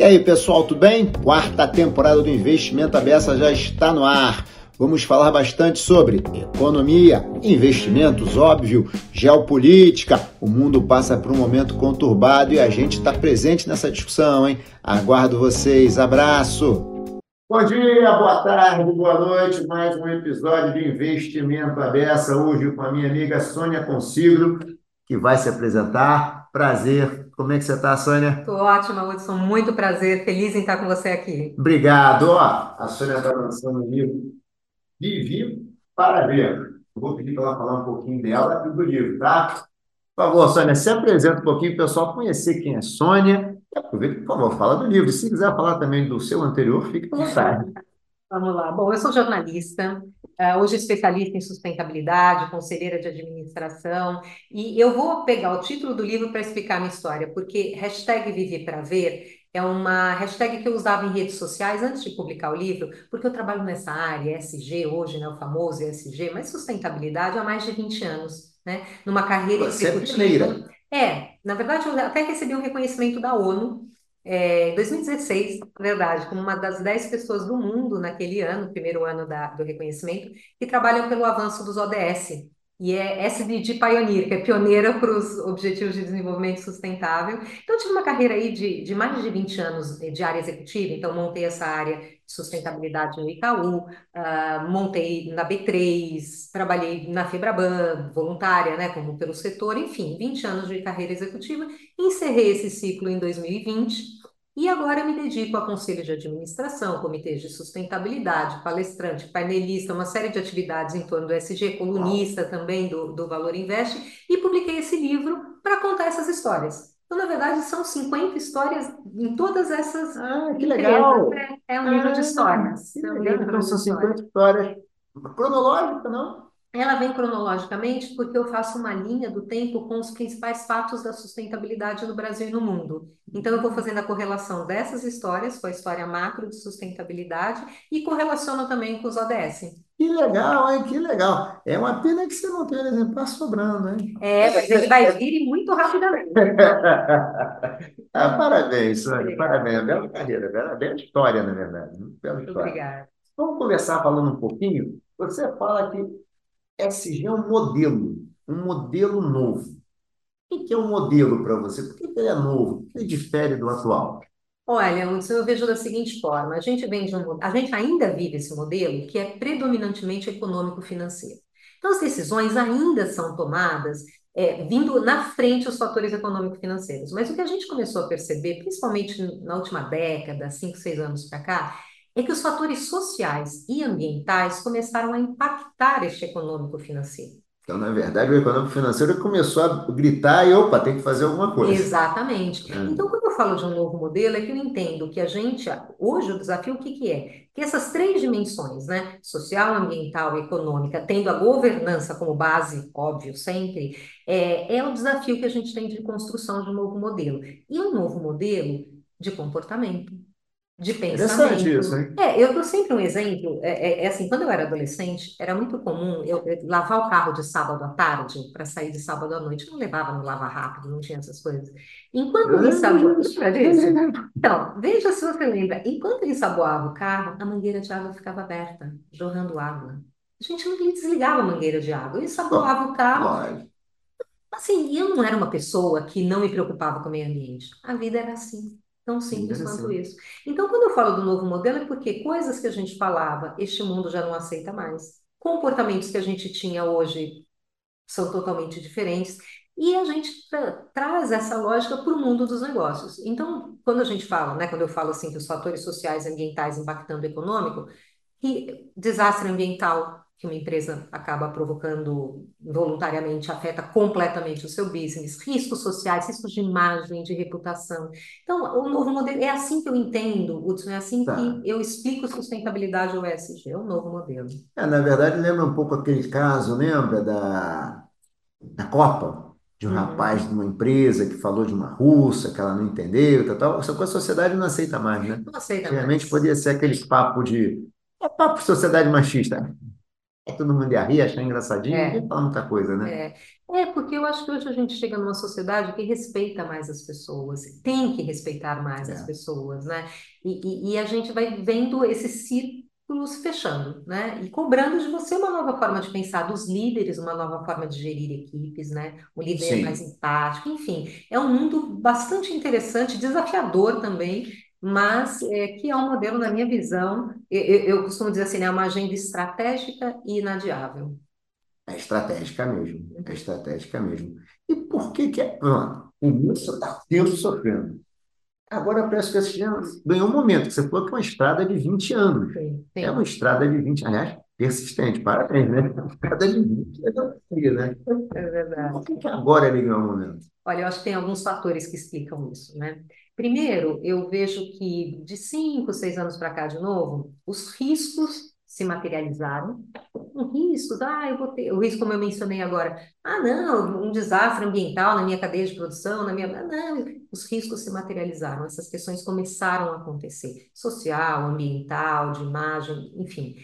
E aí, pessoal, tudo bem? Quarta temporada do Investimento Abessa já está no ar. Vamos falar bastante sobre economia, investimentos, óbvio, geopolítica. O mundo passa por um momento conturbado e a gente está presente nessa discussão, hein? Aguardo vocês. Abraço! Bom dia, boa tarde, boa noite. Mais um episódio de Investimento Abessa. Hoje com a minha amiga Sônia Consigro, que vai se apresentar. Prazer. Como é que você está, Sônia? Estou ótima, Hudson. Muito prazer. Feliz em estar com você aqui. Obrigado. Ó, a Sônia está lançando um livro Vivi para Ver. vou pedir para ela falar um pouquinho dela e do livro, tá? Por favor, Sônia, se apresenta um pouquinho para o pessoal conhecer quem é Sônia. E aproveita, por favor, fala do livro. Se quiser falar também do seu anterior, fique à vontade. Vamos lá. Bom, eu sou jornalista, uh, hoje especialista em sustentabilidade, conselheira de administração, e eu vou pegar o título do livro para explicar a minha história, porque hashtag Viver para Ver é uma hashtag que eu usava em redes sociais antes de publicar o livro, porque eu trabalho nessa área, ESG hoje, né, o famoso ESG, mas sustentabilidade há mais de 20 anos, né, numa carreira Você é executiva. É, na verdade, eu até recebi um reconhecimento da ONU é, em 2016, na verdade, como uma das 10 pessoas do mundo naquele ano, primeiro ano da, do reconhecimento, que trabalham pelo avanço dos ODS. E é SDG Pioneer, que é pioneira para os Objetivos de Desenvolvimento Sustentável. Então, tive uma carreira aí de, de mais de 20 anos de área executiva, então montei essa área de sustentabilidade no Itaú, uh, montei na B3, trabalhei na Febraban, voluntária, né, como pelo setor, enfim, 20 anos de carreira executiva. Encerrei esse ciclo em 2020 e agora me dedico a conselho de administração, comitês de sustentabilidade, palestrante, painelista, uma série de atividades em torno do SG, colunista também do, do Valor Invest, e publiquei esse livro para contar essas histórias. Então, na verdade, são 50 histórias em todas essas. Ah, que legal! É, é um livro ah, de histórias. Que é um legal. Então, são 50 histórias. Cronológica, não? Ela vem cronologicamente porque eu faço uma linha do tempo com os principais fatos da sustentabilidade no Brasil e no mundo. Então, eu vou fazendo a correlação dessas histórias com a história macro de sustentabilidade e correlaciono também com os ODS. Que legal, hein? Que legal. É uma pena que você não tem exemplar sobrando, hein? É, mas ele vai vir muito rapidamente. ah, parabéns, Sônia, parabéns. Bela carreira, bela, bela história, na verdade. Bela história. Obrigada. Vamos começar falando um pouquinho. Você fala que SG é um modelo, um modelo novo. O que é um modelo para você? Por que ele é novo? Por que ele difere do atual? Olha, eu vejo da seguinte forma: a gente vem de um, a gente ainda vive esse modelo que é predominantemente econômico-financeiro. Então, as decisões ainda são tomadas é, vindo na frente os fatores econômico-financeiros. Mas o que a gente começou a perceber, principalmente na última década, cinco, seis anos para cá, é que os fatores sociais e ambientais começaram a impactar este econômico financeiro. Então, na verdade, o econômico financeiro começou a gritar e, opa, tem que fazer alguma coisa. Exatamente. É. Então, quando eu falo de um novo modelo, é que eu entendo que a gente, hoje, o desafio, o que, que é? Que essas três dimensões, né, social, ambiental e econômica, tendo a governança como base, óbvio, sempre, é, é o desafio que a gente tem de construção de um novo modelo. E um novo modelo de comportamento de pensamento. isso, hein? É, eu dou sempre um exemplo. É, é, é, assim, quando eu era adolescente, era muito comum eu, eu lavar o carro de sábado à tarde para sair de sábado à noite. Eu não levava no lava rápido, não tinha essas coisas. Enquanto ele ensaboava... Então, veja se você lembra. Enquanto ele ensaboava o carro, a mangueira de água ficava aberta, jorrando água. A gente não desligava a mangueira de água. Ele ensaboava o carro. Assim, eu não era uma pessoa que não me preocupava com o meio ambiente. A vida era assim. Tão simples quanto isso. Então, quando eu falo do novo modelo, é porque coisas que a gente falava, este mundo já não aceita mais. Comportamentos que a gente tinha hoje são totalmente diferentes. E a gente tra traz essa lógica para o mundo dos negócios. Então, quando a gente fala, né, quando eu falo assim que os fatores sociais e ambientais impactando o econômico, que desastre ambiental que uma empresa acaba provocando voluntariamente afeta completamente o seu business, riscos sociais, riscos de imagem, de reputação. Então, o novo modelo é assim que eu entendo, Hudson, é assim tá. que eu explico sustentabilidade ao ESG, é um novo modelo. É, na verdade, lembra um pouco aquele caso, lembra da, da Copa? De um uhum. rapaz de uma empresa que falou de uma russa, que ela não entendeu, tal, tal. Só que a sociedade não aceita mais, né? Não aceita Realmente mais. podia ser aquele papo de. É papo de sociedade machista. É todo mundo ia rir, achar engraçadinho, é. falar muita coisa, né? É. É, porque eu acho que hoje a gente chega numa sociedade que respeita mais as pessoas, tem que respeitar mais as É. pessoas, né? E, e, e a gente vai vendo esses círculos fechando, né? E cobrando de você uma nova forma de pensar, dos líderes, uma nova forma de gerir equipes, né? O líder mais Sim. empático, enfim, é um mundo bastante interessante, desafiador também, mas é, que é um modelo, na minha visão, eu, eu costumo dizer assim, né? Uma agenda estratégica e inadiável. É estratégica mesmo. É estratégica mesmo. E por que que é? Pronto, o mundo está tempo sofrendo. Agora parece que esse ganhou um momento, que você falou que é uma estrada de 20 anos. Sim, É sim, uma estrada de 20, aliás, persistente, parabéns, né? Uma estrada de 20 anos, né? é verdade. Por que que agora ele ganhou um momento? Olha, eu acho que tem alguns fatores que explicam isso, né? Primeiro, eu vejo que de cinco, seis anos para cá de novo, os riscos se materializaram. Um risco, ah, eu vou ter, o risco como eu mencionei agora, ah, não, um desastre ambiental na minha cadeia de produção, na minha, ah, não, os riscos se materializaram, essas questões começaram a acontecer, social, ambiental, de imagem, enfim.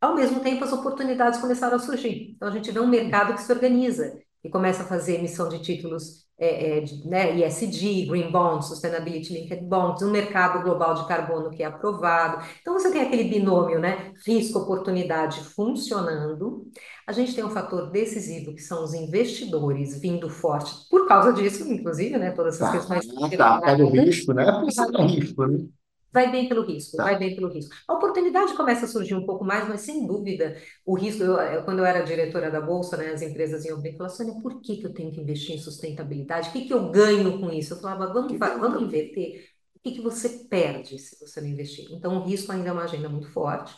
Ao mesmo tempo, as oportunidades começaram a surgir. Então, a gente vê um mercado que se organiza e começa a fazer emissão de títulos é, é, né, ESG, Green Bonds, Sustainability Linked Bonds, um mercado global de carbono que é aprovado. Então, você tem aquele binômio, né, risco-oportunidade funcionando. A gente tem um fator decisivo, que são os investidores vindo forte, por causa disso, inclusive, né, todas essas Tá, questões tá, pega o risco, né? Isso é risco, né? Vai bem pelo risco, Tá. vai bem pelo risco. A oportunidade começa a surgir um pouco mais, mas sem dúvida, o risco, eu, eu- quando eu era diretora da Bolsa, né, as empresas iam bem e falavam, Sônia, por que que eu tenho que investir em sustentabilidade? O que que eu ganho com isso? Eu falava, vamos, vamos inverter. O que que você perde se você não investir? Então, o risco ainda é uma agenda muito forte.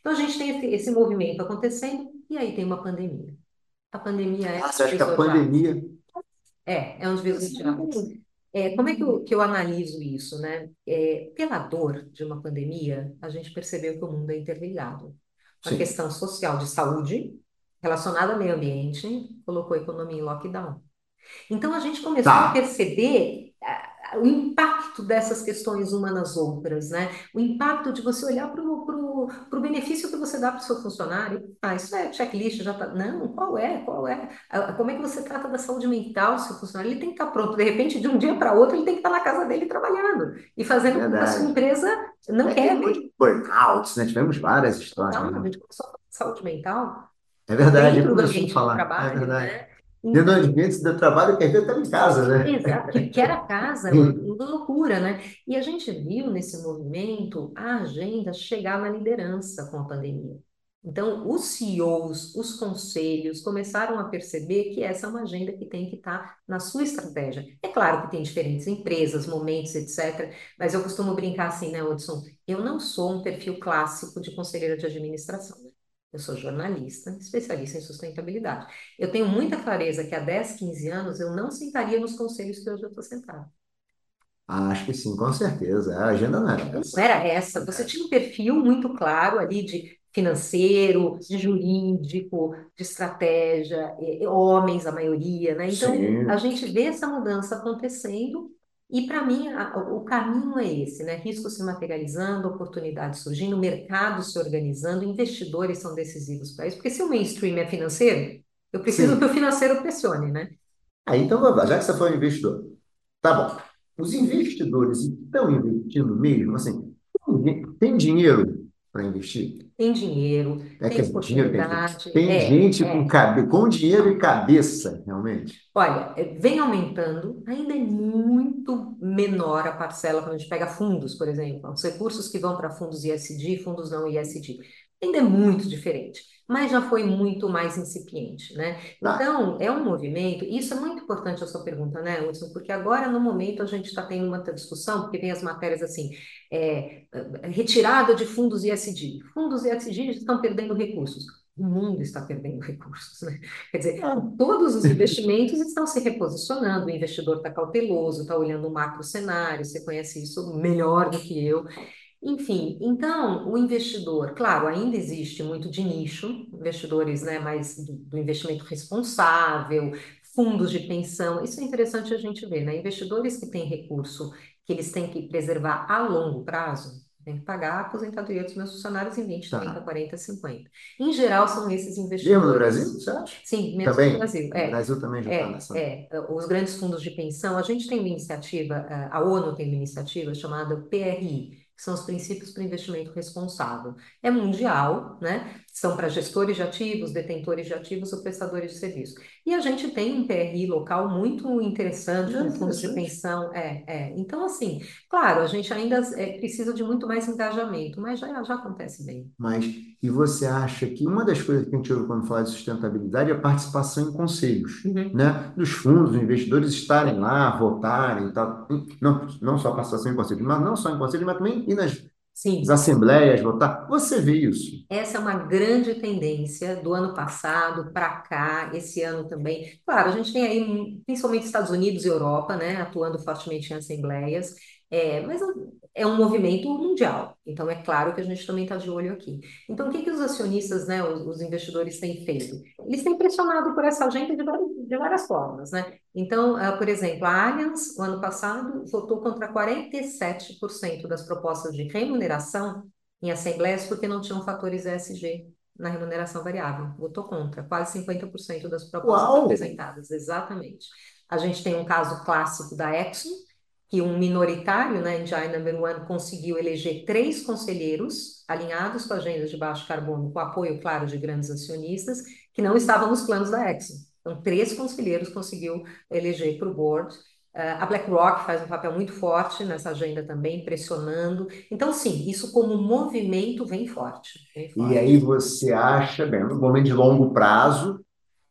Então, a gente tem esse, esse movimento acontecendo, e aí tem uma pandemia. A pandemia é Ah, você acha que a pandemia. É, é um águas. É, como é que eu, que eu analiso isso, né? É, pela dor de uma pandemia, a gente percebeu que o mundo é interligado. A Sim. questão social de saúde, relacionada ao meio ambiente, colocou a economia em lockdown. Então, a gente começou a Tá. perceber ah, o impacto dessas questões uma nas outras, né? O impacto de você olhar para o benefício que você dá para o seu funcionário. Ah, isso é checklist, já tá. Não, qual é? Qual é? Ah, Como é que você trata da saúde mental do seu funcionário? Ele tem que estar pronto. De repente, de um dia para outro, ele tem que estar na casa dele trabalhando e fazendo com que a sua empresa não É, quebre. burnouts, né? Tivemos várias histórias, a né? gente começou a falar de saúde mental É verdade, a de falar. É verdade. né? Dentro do ambiente do trabalho, quer ver, está em casa, né? Exato, que, que era casa, uma, loucura, né? E a gente viu nesse movimento a agenda chegar na liderança com a pandemia. Então, os CEOs, os conselhos começaram a perceber que essa é uma agenda que tem que estar na sua estratégia. É claro que tem diferentes empresas, momentos, etc., mas eu costumo brincar assim, né, Hudson? Eu não sou um perfil clássico de conselheira de administração? Eu sou jornalista, especialista em sustentabilidade. Eu tenho muita clareza que há 10, 15 anos eu não sentaria nos conselhos que hoje eu estou sentada. Acho que sim, com certeza. A agenda não era Não essa. era essa. Você tinha um perfil muito claro ali de financeiro, de jurídico, de estratégia, homens, a maioria, né? Então, Sim. a gente vê essa mudança acontecendo e, para mim, a- o caminho é esse, né? Risco se materializando, oportunidades surgindo, mercado se organizando, investidores são decisivos para isso, porque se o mainstream é financeiro, eu preciso Sim. que o financeiro pressione, né? Aí, então. Já que você foi um investidor, tá bom. Os investidores estão investindo mesmo? Assim, tem dinheiro para investir? Tem dinheiro, É tem que dinheiro tem, oportunidade, tem é, gente com, é. cabe, com dinheiro e cabeça, realmente. Olha, é, vem aumentando, ainda é muito menor a parcela quando a gente pega fundos, por exemplo, os recursos que vão para fundos ISD, fundos não ISD. Ainda é muito diferente, mas já foi muito mais incipiente, né? Tá. Então, é um movimento, e isso é muito importante a sua pergunta, né, Hudson? Porque agora, no momento, a gente está tendo uma discussão, porque vem as matérias assim, é, retirada de fundos ISD. Fundos ISD estão perdendo recursos. O mundo está perdendo recursos, né? Quer dizer, Ah. todos os investimentos estão se reposicionando, o investidor está cauteloso, está olhando o macro cenário, você conhece isso melhor do que eu. Enfim, então, o investidor, claro, ainda existe muito de nicho, investidores, né, mais do, do investimento responsável, fundos de pensão, isso é interessante a gente ver, né? Investidores que têm recurso que eles têm que preservar a longo prazo, Tem que pagar a aposentadoria dos meus funcionários em 20, tá. 30, 40, 50. Em geral, são esses investidores. Mesmo no Brasil, você acha? Sim, mesmo também? no Brasil. É, o Brasil também já está é, nessa. É, os grandes fundos de pensão, a gente tem uma iniciativa, a ONU tem uma iniciativa chamada PRI, que são os princípios para investimento responsável. É mundial, né? São para gestores de ativos, detentores de ativos ou prestadores de serviço. E a gente tem um PRI local muito interessante, com fundos de pensão. É, é. Então, assim, claro, a gente ainda é, precisa de muito mais engajamento, mas já, já acontece bem. Mas, e você acha que uma das coisas que a gente ouve quando fala de sustentabilidade é a participação em conselhos, uhum. né? Dos fundos, dos investidores estarem lá, votarem, tá? não, não só participação em conselhos, mas não só em conselhos, mas também e nas Sim. as assembleias votar. Você vê isso? Essa é uma grande tendência do ano passado para cá, esse ano também. Claro, a gente tem aí, principalmente Estados Unidos e Europa, né, atuando fortemente em assembleias. É, mas é um movimento mundial, então é claro que a gente também está de olho aqui. Então, o que, que os acionistas, né, os, os, investidores têm feito? Eles têm pressionado por essa agenda de várias, de várias formas, né? Então, uh, por exemplo, a Allianz, o ano passado, votou contra 47% das propostas de remuneração em assembleias porque não tinham fatores ESG na remuneração variável. Votou contra, quase 50% das propostas Uau! apresentadas, exatamente. A gente tem um caso clássico da Exxon, que um minoritário, né, Engine Number One, conseguiu eleger três conselheiros alinhados com agendas de baixo carbono, com apoio, claro, de grandes acionistas, que não estavam nos planos da Exxon. Então, três conselheiros conseguiu eleger para o board. Uh, a BlackRock faz um papel muito forte nessa agenda também, pressionando. Então, sim, isso como movimento vem forte. Vem forte. E aí você acha, bem, no momento de longo prazo,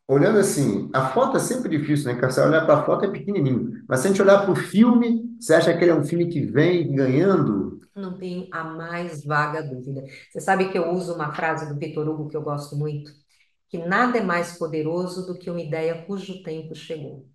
olhando assim, a foto é sempre difícil, né? Porque você olhar para a foto é pequenininho. Mas se a gente olhar para o filme, você acha que ele é um filme que vem ganhando? Não tenho a mais vaga dúvida. Você sabe que eu uso uma frase do Vitor Hugo que eu gosto muito, que nada é mais poderoso do que uma ideia cujo tempo chegou.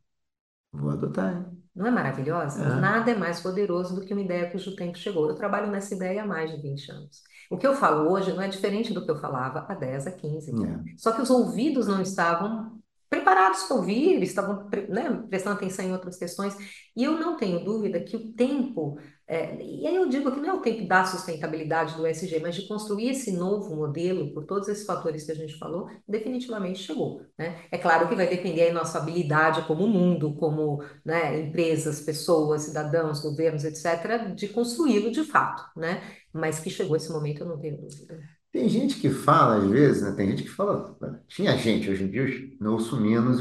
Vou adotar, hein? Não é maravilhosa? É. Nada é mais poderoso do que uma ideia cujo tempo chegou. Eu trabalho nessa ideia há mais de 20 anos. O que eu falo hoje não é diferente do que eu falava há 10, a 15. É. Só que os ouvidos não estavam preparados para ouvir, estavam né, prestando atenção em outras questões. E eu não tenho dúvida que o tempo, é, e aí eu digo que não é o tempo da sustentabilidade do SG, mas de construir esse novo modelo, por todos esses fatores que a gente falou, definitivamente chegou. Né? É claro que vai depender da nossa habilidade como mundo, como né, empresas, pessoas, cidadãos, governos, etc., de construí-lo de fato. Né? Mas que chegou esse momento, eu não tenho dúvida. Tem gente que fala, às vezes, né? Tem gente que fala. Tinha gente, hoje em dia eu ouço menos,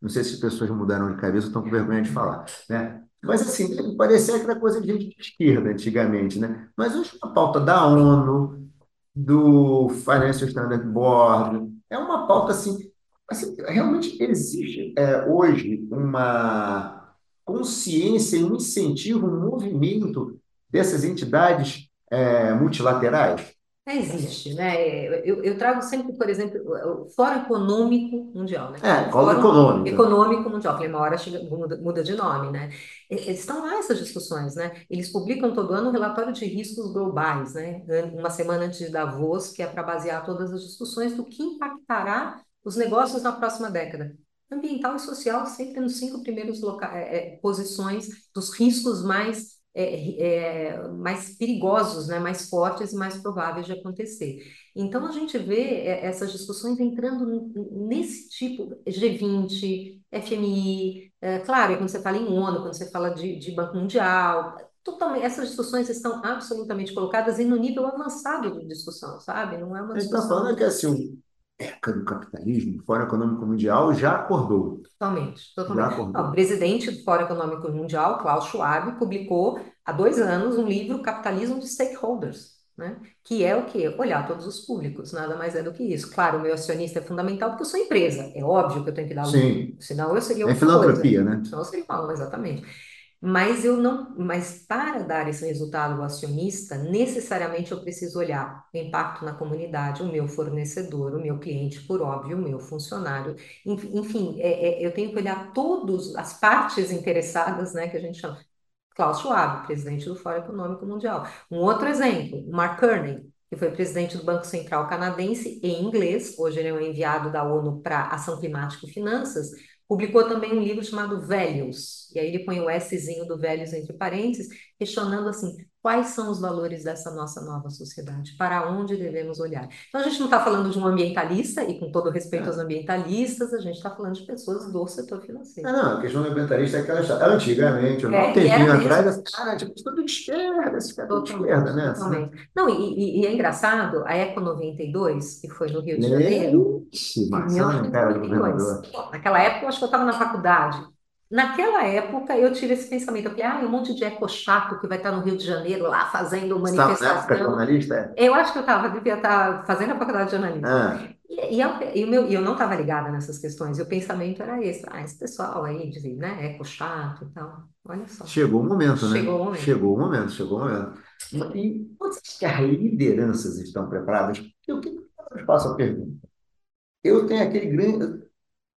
não sei se as pessoas mudaram de cabeça ou estão com vergonha de falar, né? Mas assim, parecia aquela coisa de gente de esquerda antigamente, né? Mas hoje a pauta da ONU, do Financial Standard Board, é uma pauta assim, assim realmente existe é, hoje uma consciência e um incentivo, um movimento dessas entidades é, multilaterais Existe, né? Eu, eu trago sempre, por exemplo, o Fórum Econômico Mundial, né? É, Fórum Econômico. Econômico Mundial. Falei, uma hora chega, muda, muda de nome, né? Estão lá essas discussões, né? Eles publicam todo ano um relatório de riscos globais, né? Uma semana antes de Davos, que é para basear todas as discussões do que impactará os negócios na próxima década. Ambiental e social sempre nos cinco primeiros é, é, posições dos riscos mais é, é, mais perigosos, né, mais fortes e mais prováveis de acontecer. Então, a gente vê é, essas discussões entrando nesse tipo, G20, FMI, é, claro, quando você fala em ONU, quando você fala de, de Banco Mundial, totalmente, essas discussões estão absolutamente colocadas e no nível avançado de discussão, sabe? Não é uma discussão... A gente está falando que, assim, ECA do capitalismo, o Fórum Econômico Mundial já acordou. Totalmente, totalmente. Acordou. O presidente do Fórum Econômico Mundial, Klaus Schwab, publicou há dois anos um livro Capitalismo de Stakeholders, né? que é o quê? Olhar todos os públicos, nada mais é do que isso. Claro, o meu acionista é fundamental porque eu sou empresa, é óbvio que eu tenho que dar Sim. senão eu seria É filantropia, coisa. né? Senão eu seria mal, exatamente. Mas eu não, mas para dar esse resultado ao acionista, necessariamente eu preciso olhar o impacto na comunidade, o meu fornecedor, o meu cliente, por óbvio, o meu funcionário. Enfim, é, é, eu tenho que olhar todas as partes interessadas, né, que a gente chama. Klaus Schwab, presidente do Fórum Econômico Mundial. Um outro exemplo, Mark Carney, que foi presidente do Banco Central Canadense em inglês, hoje ele é um enviado da ONU para Ação Climática e Finanças, Publicou também um livro chamado Velhos, e aí ele põe o Szinho do Velhos entre parênteses, questionando assim, quais são os valores dessa nossa nova sociedade, para onde devemos olhar. Então, a gente não está falando de um ambientalista, e com todo respeito é. aos ambientalistas, a gente está falando de pessoas do setor financeiro. Ah, não, a questão do ambientalista é aquela história. Antigamente, um é, tempinho atrás, cara, tipo, tudo de esquerda, esse cara de esquerda, né? Totalmente. Não, e, e, é engraçado, a Eco 92, que foi no Rio de Janeiro, Ixi, Marcelo, cara do governador. Naquela época, eu acho que eu estava na faculdade, Naquela época, eu tive esse pensamento, eu falei, ah, um monte de eco chato que vai estar no Rio de Janeiro lá fazendo manifestação. Você época jornalista? É? Eu acho que eu estava, devia estar fazendo a faculdade de jornalismo. Ah. E, e, eu, e, meu, eu não estava ligada nessas questões, e o pensamento era esse, ah, esse pessoal aí, de, né, eco chato e tal, olha só. Chegou o momento, né? Chegou o momento. Chegou o momento, chegou o momento. E vocês que as lideranças estão preparadas? Eu, eu faço a pergunta. Eu tenho aquele grande,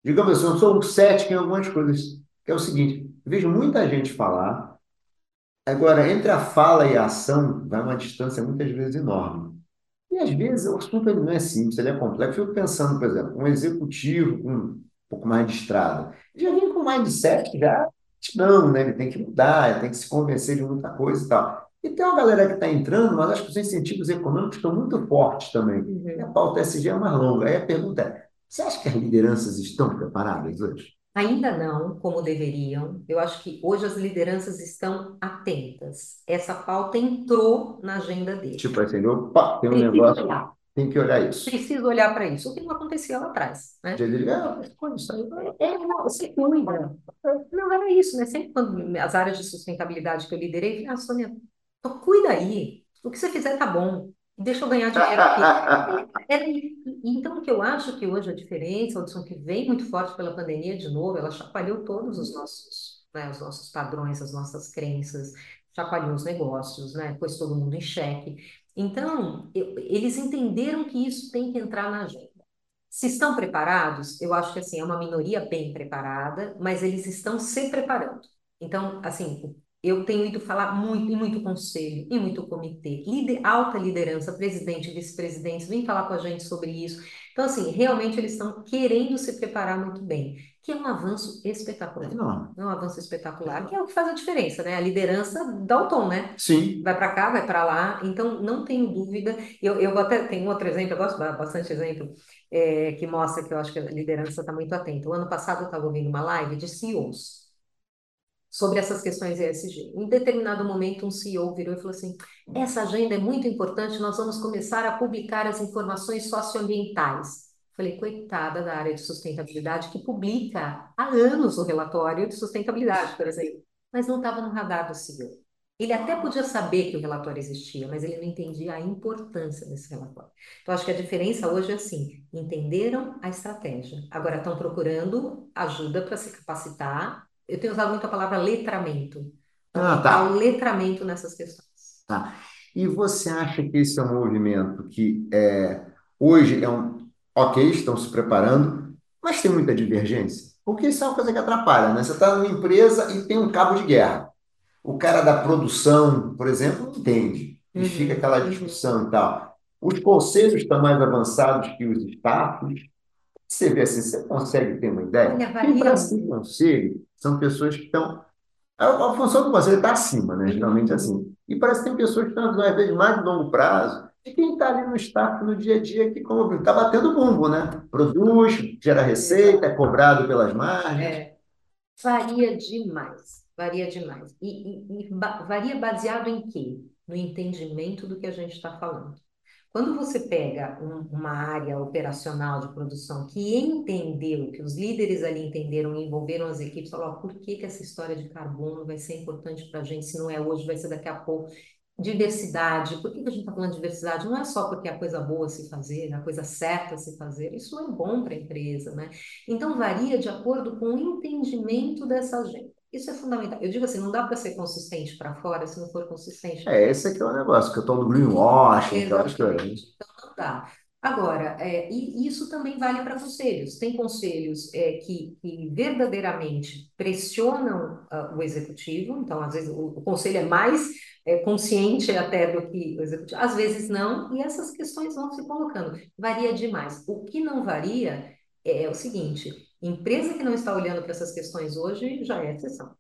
digamos assim, eu sou um cético em algumas coisas que é o seguinte: vejo muita gente falar, agora, entre a fala e a ação, vai uma distância muitas vezes enorme. E às vezes o assunto não é simples, ele é complexo. Eu fico pensando, por exemplo, um executivo um pouco mais de estrada, já vem com mindset já não, né? Ele tem que mudar, ele tem que se convencer de muita coisa e tal. E tem uma galera que está entrando, mas acho que os incentivos econômicos estão muito fortes também. Uhum. E a pauta SG é mais longa. Aí a pergunta é: você acha que as lideranças estão preparadas hoje? Ainda não, como deveriam. Eu acho que hoje as lideranças estão atentas. Essa pauta entrou na agenda deles. Tipo assim, opa, tem um Preciso negócio, olhar. tem que olhar isso. Preciso olhar para isso, o que não acontecia lá atrás. Né? Diria, ah, isso aí. É, não, você cuida. Não era isso, né? Sempre quando as áreas de sustentabilidade que eu liderei, ah, Sônia, cuida aí. O que você fizer tá bom deixa eu ganhar dinheiro aqui. É, então, o que eu acho que hoje a diferença, a que vem muito forte pela pandemia, de novo, ela chacoalhou todos os nossos, né, os nossos padrões, as nossas crenças, chacoalhou os negócios, né, pôs todo mundo em xeque. Então, eu, eles entenderam que isso tem que entrar na agenda. Se estão preparados, eu acho que assim, é uma minoria bem preparada, mas eles estão se preparando. Então, assim, eu tenho ido falar muito, em muito conselho, em muito comitê, lider, alta liderança, presidente, vice-presidente, vem falar com a gente sobre isso. Então, assim, realmente eles estão querendo se preparar muito bem, que é um avanço espetacular. Não. É um avanço espetacular, que é o que faz a diferença, né? A liderança dá o tom, né? Sim. Vai para cá, vai para lá. Então, não tenho dúvida. Eu, eu até tenho outro exemplo, eu gosto bastante exemplo, é, que mostra que eu acho que a liderança está muito atenta. O ano passado eu estava ouvindo uma live de CEOs sobre essas questões ESG. Em determinado momento, um CEO virou e falou assim: essa agenda é muito importante, nós vamos começar a publicar as informações socioambientais. Falei, coitada da área de sustentabilidade, que publica há anos o relatório de sustentabilidade, por exemplo, mas não estava no radar do CEO. Ele até podia saber que o relatório existia, mas ele não entendia a importância desse relatório. Então, acho que a diferença hoje é assim: entenderam a estratégia, agora estão procurando ajuda para se capacitar eu tenho usado muito a palavra letramento. Ah, tá. O letramento nessas questões. Tá. E você acha que esse é um movimento que é, hoje é um. Ok, estão se preparando, mas tem muita divergência? Porque isso é uma coisa que atrapalha, né? Você está numa empresa e tem um cabo de guerra. O cara da produção, por exemplo, não entende. E uhum, fica aquela uhum. discussão uhum. e tal. Os conselhos estão mais avançados que os staffs. Você vê assim, você consegue ter uma ideia? Olha, Quem para ser conselho são pessoas que estão. A, a função do conselho está acima, né? Geralmente uhum. assim. E parece que tem pessoas que estão, às vezes, mais de longo prazo, e quem está ali no staff no dia a dia, que, está batendo bumbo, né? Produz, gera receita, é cobrado pelas margens. É. Varia demais, varia demais. E, e, e varia baseado em quê? No entendimento do que a gente está falando. Quando você pega um, uma área operacional de produção que entendeu, que os líderes ali entenderam envolveram as equipes, falaram, por que, que essa história de carbono vai ser importante para a gente, se não é hoje, vai ser daqui a pouco. Diversidade, por que, que a gente está falando de diversidade? Não é só porque é a coisa boa se fazer, a coisa certa se fazer, isso é bom para a empresa, né? Então varia de acordo com o entendimento dessa agenda. Isso é fundamental. Eu digo assim, não dá para ser consistente para fora se não for consistente. É, esse aqui é o negócio, que eu estou do greenwashing, aquelas coisas. Então não dá. Agora, é, e isso também vale para conselhos. Tem conselhos é, que, que, verdadeiramente pressionam uh, o executivo, então, às vezes, o, o conselho é mais é, consciente até do que o executivo, às vezes não, e essas questões vão se colocando. Varia demais. O que não varia é, é o seguinte: Empresa que não está olhando para essas questões hoje já é exceção.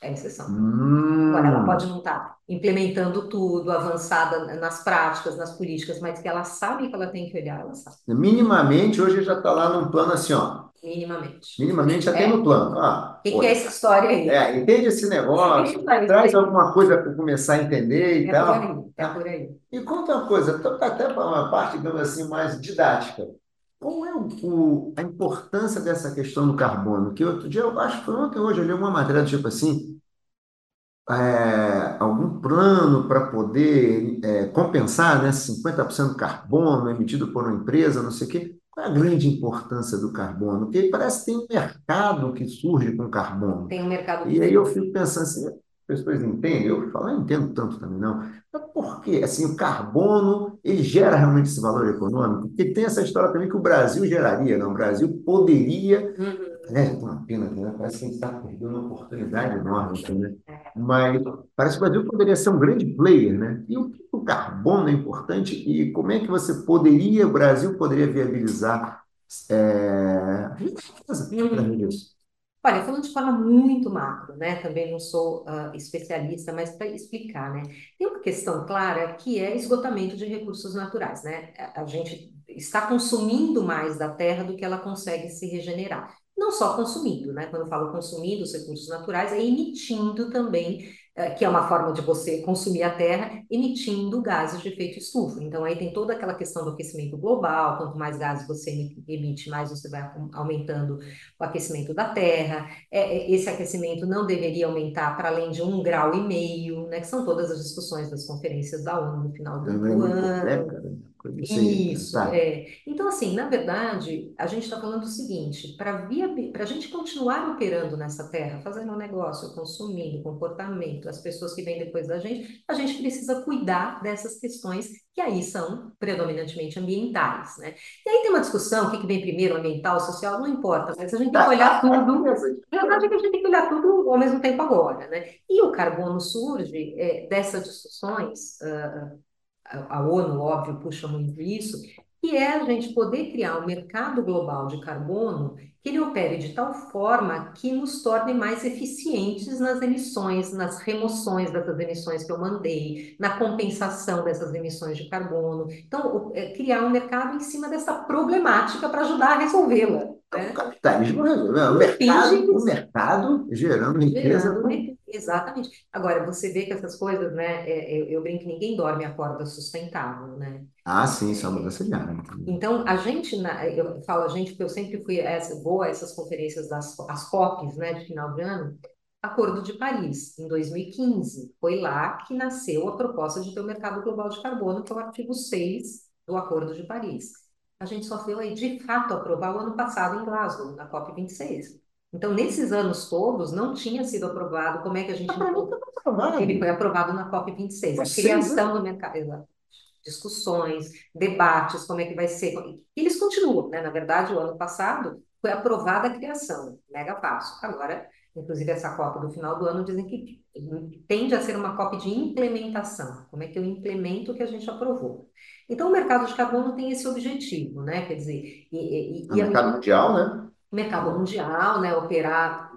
É exceção. Hum. Agora, ela pode não estar implementando tudo, avançada nas práticas, nas políticas, mas que ela sabe que ela tem que olhar, ela sabe. Minimamente, hoje já está lá num plano assim, ó. Minimamente. Minimamente já tem É. no plano. Ah, O que, pô, que é essa história aí? é, entende esse negócio, Vai, traz alguma coisa para começar a entender e É tal. por aí, é por aí. E conta uma coisa, até para uma parte, digamos assim, mais didática. Qual é o, o- a importância dessa questão do carbono? Que outro dia, eu acho que foi ontem hoje, eu li uma matéria do tipo assim, é, algum plano para poder é, compensar, né, 50% do carbono emitido por uma empresa, não sei o quê. Qual é a grande importância do carbono? Porque parece que tem um mercado que surge com carbono. Tem um mercado E aí eu fico pensando assim, as pessoas entendem? Eu falo, eu não entendo tanto também não. Mas por quê? Assim, o carbono, ele gera realmente esse valor econômico? Porque tem essa história também que o Brasil geraria, não? O Brasil poderia Uhum. Aliás, tô uma pena, né? Parece que a gente está perdendo uma oportunidade enorme, né? Mas parece que o Brasil poderia ser um grande player, né? E o que o carbono é importante e como é que você poderia, o Brasil poderia viabilizar é, disso? Olha, falando de forma muito macro, né? Também não sou ah, especialista, mas para explicar, né? Tem uma questão clara que é esgotamento de recursos naturais, né? A a gente está consumindo mais da terra do que ela consegue se regenerar. Não só consumindo, né? Quando eu falo consumindo os recursos naturais, é emitindo também, que é uma forma de você consumir a terra, emitindo gases de efeito estufa. Então, aí tem toda aquela questão do aquecimento global, quanto mais gases você emite, mais você vai aumentando o aquecimento da Terra. É, é, esse aquecimento não deveria aumentar para além de um grau e meio, né? Que são todas as discussões das conferências da ONU no final do é ano. complexa, Isso, tá. é. Então, assim, na verdade, a gente está falando o seguinte: para a gente continuar operando nessa terra, fazendo um negócio, consumindo, comportamento, as pessoas que vêm depois da gente, a gente precisa cuidar dessas questões que aí são predominantemente ambientais, né? E aí tem uma discussão, o que que vem primeiro, ambiental, social, não importa, mas a gente tem que olhar tudo. A verdade é que a gente tem que olhar tudo ao mesmo tempo agora, né? E o carbono surge é, dessas discussões. ah, a ONU, óbvio, puxa muito isso, que é a gente poder criar um mercado global de carbono que ele opere de tal forma que nos torne mais eficientes nas emissões, nas remoções dessas emissões que eu mandei, na compensação dessas emissões de carbono. Então, é, criar um mercado em cima dessa problemática para ajudar a resolvê-la. Então, né? o capitalismo resolveu. O mercado, o mercado gerando riqueza. Gerando Exatamente. Agora, você vê que essas coisas, né? é, eu, eu brinco que ninguém dorme a corda sustentável, né? Ah, sim, isso é uma mudança. Então, a gente, eu falo a gente porque eu sempre fui essa, vou a essas conferências das as COPs, né, de final de ano, Acordo de Paris, em 2015. Foi lá que nasceu a proposta de ter o mercado global de carbono, que é o artigo 6 do Acordo de Paris. A gente só aí, de fato, aprovar o ano passado em Glasgow, na COP26. Então, nesses anos todos, não tinha sido aprovado. Como é que a gente... Para mim, tá aprovado. Ele foi aprovado na COP26, a Vocês, criação do mercado, discussões, debates, como é que vai ser. Eles continuam, né? Na verdade, o ano passado foi aprovada a criação, mega passo. Agora, inclusive, essa COP do final do ano dizem que tende a ser uma COP de implementação. Como é que eu implemento o que a gente aprovou? Então, o mercado de carbono tem esse objetivo, né? Quer dizer, e, e, e a- mercado mundial, né? mercado mundial, né, operar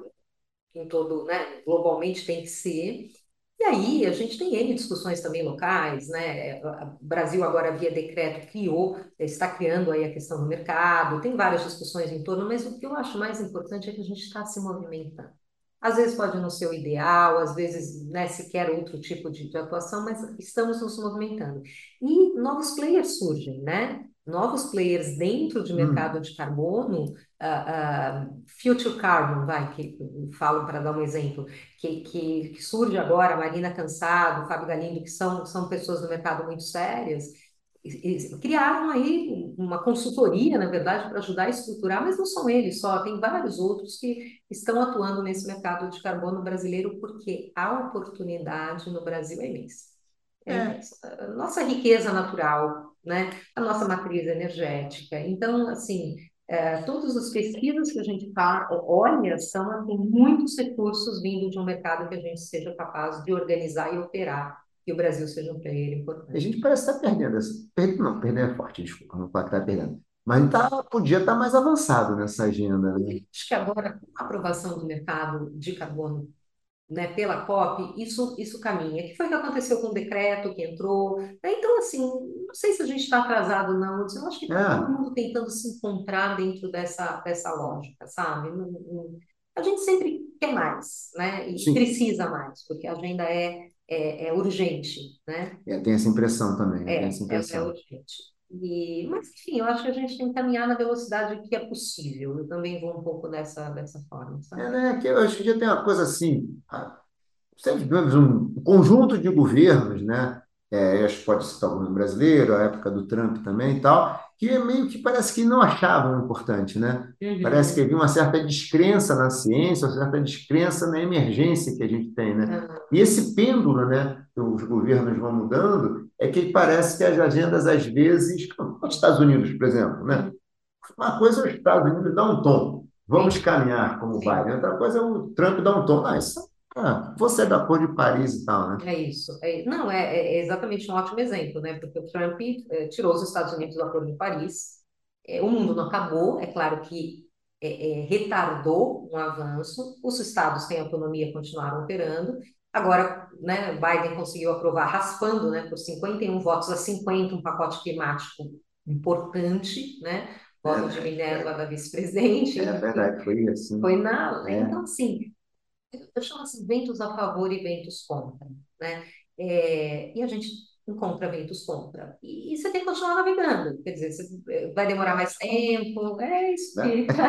em todo, né, globalmente tem que ser. E aí a gente tem N discussões também locais, né? O Brasil agora via decreto criou, está criando aí a questão do mercado, tem várias discussões em torno, mas o que eu acho mais importante é que a gente está se movimentando. Às vezes pode não ser o ideal, às vezes, né, se quer outro tipo de, de atuação, mas estamos nos movimentando. E novos players surgem, né? Novos players dentro de Hum. mercado de carbono, ah, ah, Future Carbon, vai, que eu falo para dar um exemplo, que, que, que surge agora, Marina Cansado, Fábio Galindo, que são, são pessoas do mercado muito sérias, criaram aí uma consultoria, na verdade, para ajudar a estruturar, mas não são eles só, tem vários outros que estão atuando nesse mercado de carbono brasileiro, porque a oportunidade no Brasil é imensa. É É. imensa. Nossa riqueza natural, né? A nossa matriz energética. Então, assim, é, todas as pesquisas que a gente fa- olha são assim, muitos recursos vindo de um mercado que a gente seja capaz de organizar e operar, que o Brasil seja um player A importante. gente parece estar perdendo. essa- per- Não, perdendo é forte, desculpa, não pode estar perdendo. Mas tá, podia estar mais avançado nessa agenda, né? Acho que agora, com a aprovação do mercado de carbono né, pela COP, isso, isso caminha. O que foi que aconteceu com o decreto que entrou? Então, assim, não sei se a gente está atrasado ou não, eu acho que está É, todo mundo tentando se encontrar dentro dessa, dessa lógica, sabe? A gente sempre quer mais, né? E sim, precisa mais, porque a agenda é, é, é urgente, né? é, tem essa impressão também, É, essa é, é impressão. urgente. E, mas, enfim, eu acho que a gente tem que caminhar na velocidade que é possível. Eu também vou um pouco dessa, dessa forma, É, sabe? né, que eu acho que já tem uma coisa assim, sempre tivemos um conjunto de governos, né? É, acho que pode citar o governo brasileiro, a época do Trump também e tal, que é meio que parece que não achavam importante, né? Parece que Uhum. havia uma certa descrença na ciência, uma certa descrença na emergência que a gente tem, né? Ah, E esse pêndulo, né, que os governos vão mudando, é que parece que as agendas, às vezes, os Estados Unidos, por exemplo, né? uhum. Uma coisa é os Estados Unidos dar um tom, vamos caminhar como. Biden. Outra coisa é o Trump dar um tom. Ah, isso, ah, você é da cor de Paris e tal, né? É isso. É- não, é, é exatamente um ótimo exemplo, né? Porque o Trump eh, tirou os Estados Unidos do Acordo de Paris. Eh, o mundo não acabou, é claro que eh, retardou um avanço. Os estados têm autonomia, continuaram operando. Agora, né, Biden conseguiu aprovar, raspando, né, por 51 votos a 50, um pacote climático importante, né? Voto de É, Minerva da vice-presidente, é verdade, foi assim. foi na. É, Então, assim eu chamo assim, ventos a favor e ventos contra, né? É, e a gente encontra ventos contra. E, e você tem que continuar navegando. Quer dizer, você, eh, vai demorar mais tempo. É isso né? que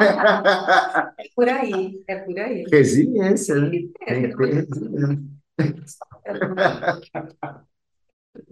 é por aí, é por aí. Resiliência, né? ter, Tem que ter resiliência.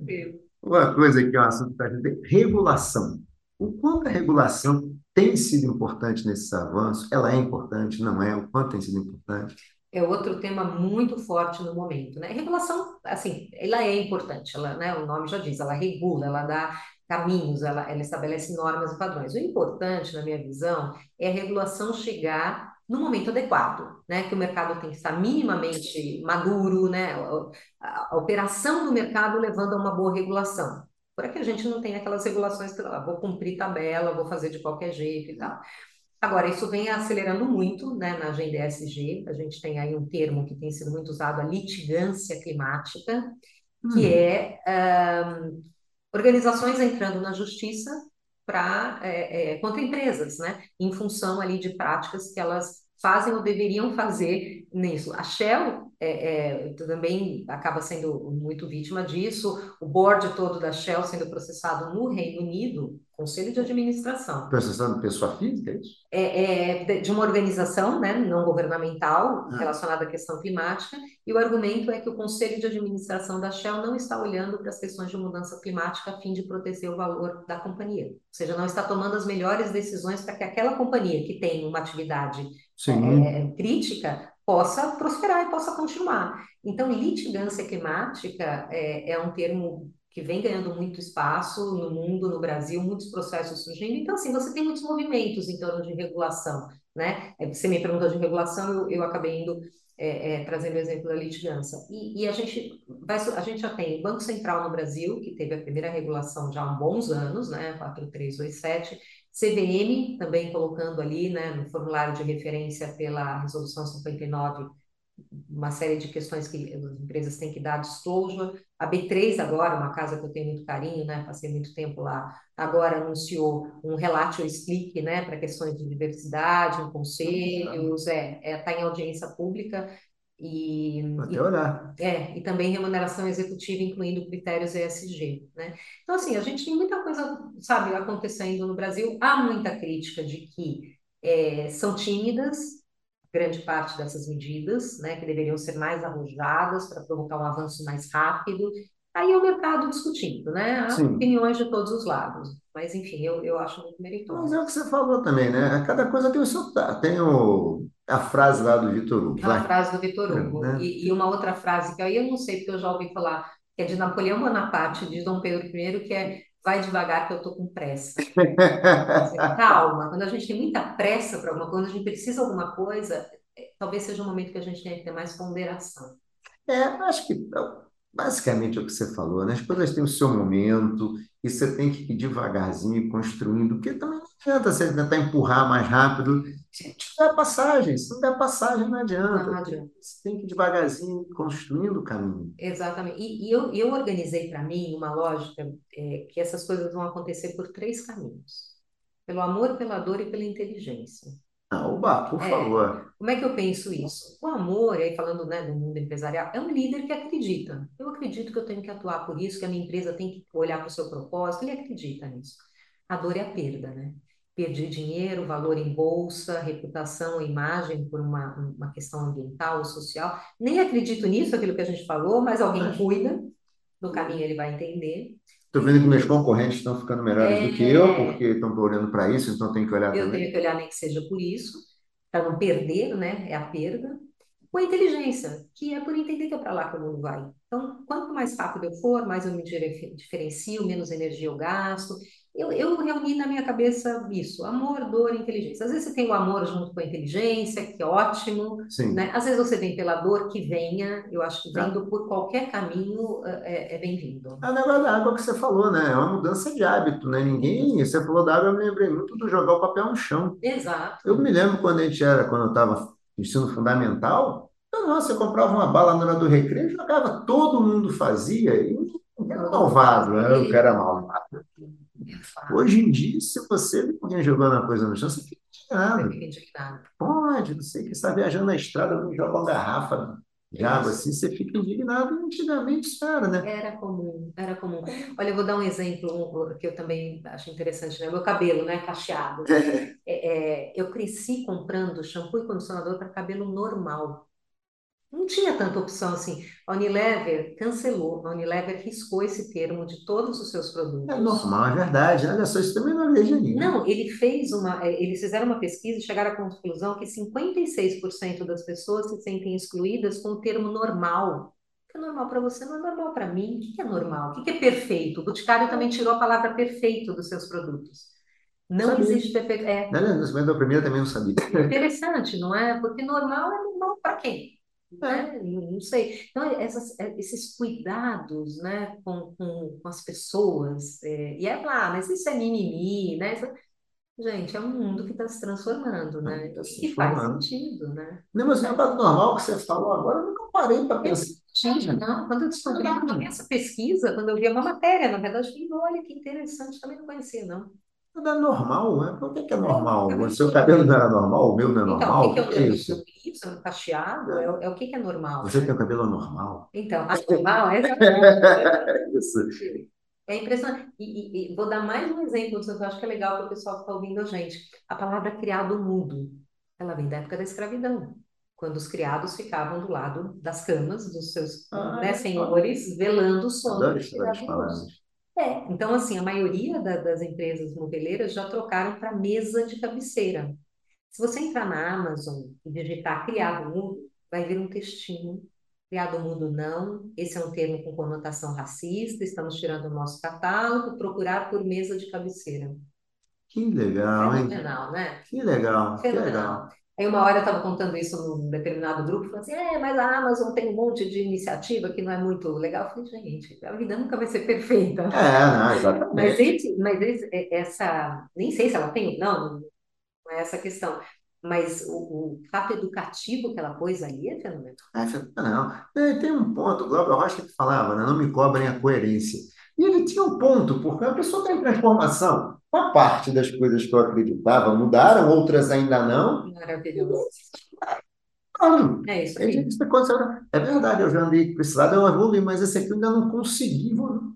é. Uma coisa que é um assunto para a gente, regulação. O quanto a regulação tem sido importante nesse avanço? Ela é importante, não é? O quanto tem sido importante? É outro tema muito forte no momento, né? Regulação, assim, ela é importante, ela, né, o nome já diz, ela regula, ela dá caminhos, ela, ela estabelece normas e padrões. O importante, na minha visão, é a regulação chegar no momento adequado, né? Que o mercado tem que estar minimamente maduro, né? A, a- operação do mercado levando a uma boa regulação. Para que a gente não tenha aquelas regulações que, ah, vou cumprir tabela, vou fazer de qualquer jeito e tal. Agora, isso vem acelerando muito, né, na agenda ESG. A gente tem aí um termo que tem sido muito usado, a litigância climática, que Hum, é ah, organizações entrando na justiça para contra empresas, né, em função ali de práticas que elas fazem ou deveriam fazer nisso. A Shell é, é, também acaba sendo muito vítima disso. O board todo da Shell sendo processado no Reino Unido, conselho de administração processando pessoa física, é isso? é, é, de uma organização, né, não governamental Ah, relacionada à questão climática, e o argumento é que o Conselho de Administração da Shell não está olhando para as questões de mudança climática a fim de proteger o valor da companhia. Ou seja, não está tomando as melhores decisões para que aquela companhia que tem uma atividade é, é, crítica possa prosperar e possa continuar. Então, litigância climática é, é um termo que vem ganhando muito espaço no mundo, no Brasil, muitos processos surgindo. Então, assim, você tem muitos movimentos em torno de regulação, né? É, Você me perguntou de regulação, eu, eu acabei indo é, é, trazendo o exemplo da litigância. E, e a gente vai, a gente já tem o Banco Central no Brasil, que teve a primeira regulação já há bons anos, né? 4327, CVM também colocando ali, né, no formulário de referência pela Resolução 59 uma série de questões que as empresas têm que dar disclosure. A B3 agora, uma casa que eu tenho muito carinho, né, passei muito tempo lá, agora anunciou um relatio explique, né, para questões de diversidade em conselhos, é, é tá em audiência pública e, até e olhar. é, e também remuneração executiva, incluindo critérios ESG, né? Então, assim, a gente tem muita coisa, sabe, acontecendo no Brasil. Há muita crítica de que é, são tímidas, grande parte dessas medidas, né, que deveriam ser mais arrojadas para provocar um avanço mais rápido. Aí é o mercado discutindo, né? Há Sim. opiniões de todos os lados. Mas, enfim, eu, eu acho muito Mas meritório. é o que você falou também, né? Cada coisa tem o seu. Tem o, a frase lá do Vitor Hugo, A vai. frase do Vitor Hugo. Né? E, e uma outra frase que aí eu não sei, porque eu já ouvi falar, que é de Napoleão Bonaparte, de Dom Pedro I, que é vai devagar que eu tô com pressa. Dizer, calma, quando a gente tem muita pressa para alguma coisa, quando a gente precisa de alguma coisa, eh, talvez seja um momento que a gente tenha que ter mais ponderação. É, acho que Basicamente é o que você falou, né? As coisas têm o seu momento e você tem que ir devagarzinho construindo, porque também não adianta você tentar empurrar mais rápido se tiver passagem. Se não der passagem, não adianta. Não adianta. Você tem que ir devagarzinho construindo o caminho. Exatamente. E, e eu, eu organizei para mim uma lógica é, que essas coisas vão acontecer por três caminhos: pelo amor, pela dor e pela inteligência. Ah, oba, por É, favor. como é que eu penso isso? O amor, aí falando, né, do mundo empresarial, é um líder que acredita. Eu acredito que eu tenho que atuar por isso, que a minha empresa tem que olhar para o seu propósito. Ele acredita nisso. A dor é a perda, né? Perdi dinheiro, valor em bolsa, reputação, imagem por uma, uma questão ambiental ou social. Nem acredito nisso, aquilo que a gente falou, mas alguém cuida. No caminho ele vai entender. Estou vendo que meus concorrentes estão ficando melhores do que eu, É, porque estão olhando para isso, então tem que olhar Eu também. tenho que olhar nem que seja por isso, para não perder, né? É a perda. Com a inteligência, que é por entender que é para lá que o mundo vai. Então, quanto mais rápido eu for, mais eu me diferencio, menos energia eu gasto. Eu, eu reuni na minha cabeça isso, amor, dor e inteligência. Às vezes você tem o amor junto com a inteligência, que é ótimo, Sim. né? Às vezes você vem pela dor, que venha. Eu acho que É. vendo por qualquer caminho é, é bem-vindo. É o negócio da água que você falou, né? É uma mudança de hábito, né? Ninguém. Você falou da água, eu me lembrei muito do jogar o papel no chão. Eu Exato. me lembro quando a gente era, quando eu estava no ensino fundamental, então, nossa, eu comprava uma bala na hora do recreio, jogava, todo mundo fazia, e era malvado, né? eu era malvado. Hoje em dia, se você vê alguém jogando uma coisa no chão, você fica indignado. Pode, não sei que, está viajando na estrada, alguém joga uma garrafa de água Isso. assim, você fica indignado. E antigamente isso era, né? Era comum, era comum. Olha, eu vou dar um exemplo que eu também acho interessante, né? Meu cabelo, né? Cacheado. É, é, eu cresci comprando shampoo e condicionador para cabelo normal. Não tinha tanta opção assim. A Unilever cancelou, a Unilever riscou esse termo de todos os seus É produtos. normal, é verdade. Olha só, isso também não é vejo Não, ele fez uma, eh, eles fizeram uma pesquisa e chegaram à conclusão que 56% das pessoas se sentem excluídas com o termo normal. O que é normal para você não é normal para mim. O que é normal? O que é perfeito? O Boticário também tirou a palavra perfeito dos seus produtos. Não Sabia. existe perfeito. É Né? Mas da primeira também não sabia. interessante, não é? Porque normal é normal para quem? É. Né? Não sei. Então, essas, eh, esses cuidados, né, com, com, com as pessoas, eh, e é lá, mas isso é mimimi, né? Isso- Gente, é um mundo que está se transformando, né? Está se E faz transformando. sentido, né? Não, mas o negócio normal que você falou agora, eu nunca parei para pensar. Gente, não, quando eu descobri essa pesquisa, quando eu vi uma matéria, na verdade, eu falei, olha que interessante, também não conhecia, não. É normal, né? Por que que é normal? É, O seu cabelo não era normal? O meu não é Então, normal? que que O é o que é isso? meu cacheado, é, é o que que é normal, Você né? tem o cabelo anormal? Então, anormal é exatamente. Isso. É impressionante. E, e- e vou dar mais um exemplo, que eu acho que é legal para o pessoal que está ouvindo a gente. A palavra criado mudo, ela vem da época da escravidão, quando os criados ficavam do lado das camas dos seus, Ah, né, senhores, velando o sono Adoro do É, então assim, a maioria da- das empresas mobileiras já trocaram para mesa de cabeceira. Se você entrar na Amazon e digitar criado mudo, vai vir um textinho. Criado mudo não, esse é um termo com conotação racista, estamos tirando o nosso catálogo, procurar por mesa de cabeceira. Que legal, hein? Fenomenal, né? Que legal, que Fenomenal. legal. Aí uma hora eu estava contando isso num determinado grupo, falando assim, é, mas a Amazon tem um monte de iniciativa que não é muito legal. Eu falei, gente, a vida nunca vai ser perfeita. É, não, Mas exatamente. mas esse, é- essa, nem sei se ela tem, não, não é essa a questão. Mas o, o fato educativo que ela pôs ali é fenomenal. É fenomenal. É, Tem um ponto, o Glauber Rocha que falava, né? Não me cobrem a coerência. E ele tinha um ponto, porque a pessoa está em transformação. Uma parte das coisas que eu acreditava mudaram, outras ainda não. Maravilhoso. Claro, É isso é isso. É verdade, eu já andei para esse lado, eu evolui, mas esse aqui eu ainda não consegui. vou-